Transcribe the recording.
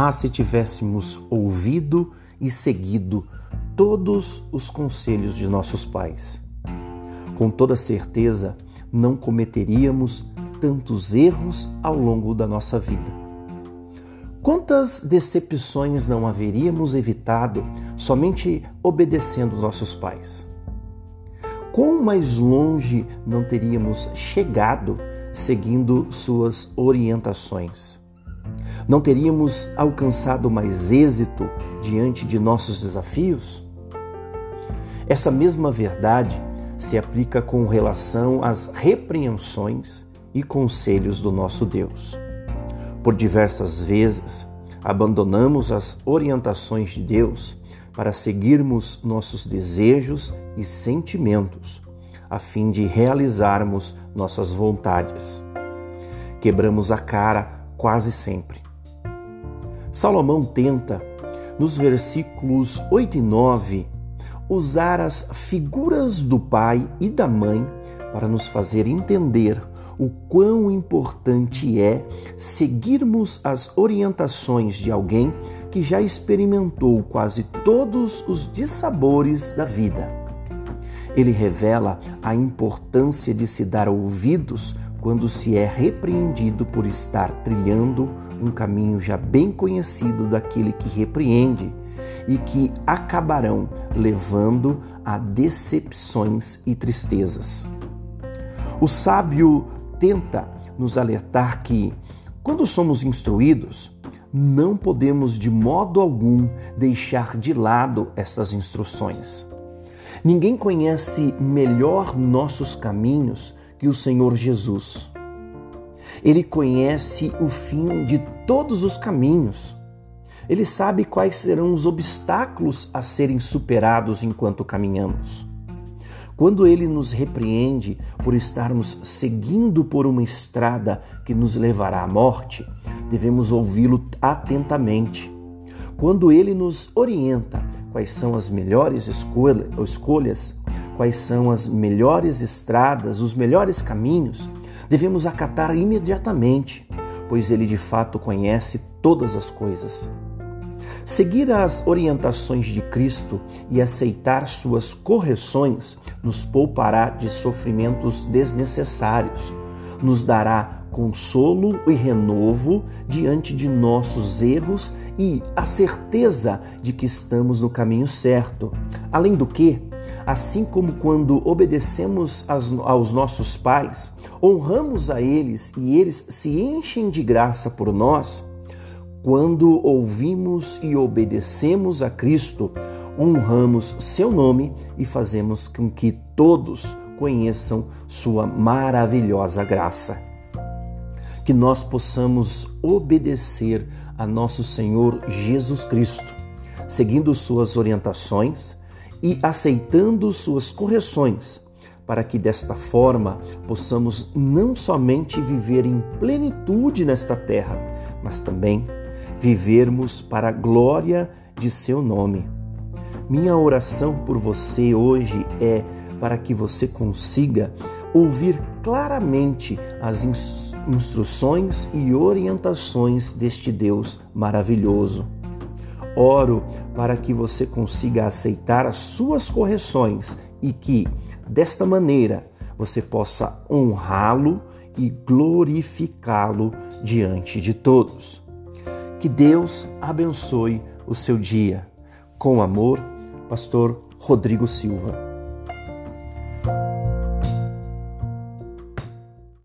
Ah, se tivéssemos ouvido e seguido todos os conselhos de nossos pais. Com toda certeza, não cometeríamos tantos erros ao longo da nossa vida. Quantas decepções não haveríamos evitado somente obedecendo nossos pais? Quão mais longe não teríamos chegado seguindo suas orientações? Não teríamos alcançado mais êxito diante de nossos desafios? Essa mesma verdade se aplica com relação às repreensões e conselhos do nosso Deus. Por diversas vezes, abandonamos as orientações de Deus para seguirmos nossos desejos e sentimentos, a fim de realizarmos nossas vontades. Quebramos a cara quase sempre. Salomão tenta, nos versículos 8 e 9, usar as figuras do pai e da mãe para nos fazer entender o quão importante é seguirmos as orientações de alguém que já experimentou quase todos os dissabores da vida. Ele revela a importância de se dar ouvidos quando se é repreendido por estar trilhando um caminho já bem conhecido daquele que repreende e que acabarão levando a decepções e tristezas. O sábio tenta nos alertar que, quando somos instruídos, não podemos de modo algum deixar de lado essas instruções. Ninguém conhece melhor nossos caminhos que o Senhor Jesus. Ele conhece o fim de todos os caminhos. Ele sabe quais serão os obstáculos a serem superados enquanto caminhamos. Quando ele nos repreende por estarmos seguindo por uma estrada que nos levará à morte, devemos ouvi-lo atentamente. Quando ele nos orienta quais são as melhores escolhas, quais são as melhores estradas, os melhores caminhos, devemos acatar imediatamente, pois ele de fato conhece todas as coisas. Seguir as orientações de Cristo e aceitar suas correções nos poupará de sofrimentos desnecessários, nos dará consolo e renovo diante de nossos erros e a certeza de que estamos no caminho certo. Além do que, assim como quando obedecemos aos nossos pais, honramos a eles e eles se enchem de graça por nós, quando ouvimos e obedecemos a Cristo, honramos seu nome e fazemos com que todos conheçam sua maravilhosa graça. Que nós possamos obedecer a nosso Senhor Jesus Cristo, seguindo suas orientações e aceitando suas correções, para que desta forma possamos não somente viver em plenitude nesta terra, mas também vivermos para a glória de seu nome. Minha oração por você hoje é para que você consiga ouvir claramente as instruções e orientações deste Deus maravilhoso. Oro para que você consiga aceitar as suas correções e que, desta maneira, você possa honrá-lo e glorificá-lo diante de todos. Que Deus abençoe o seu dia. Com amor, Pastor Rodrigo Silva.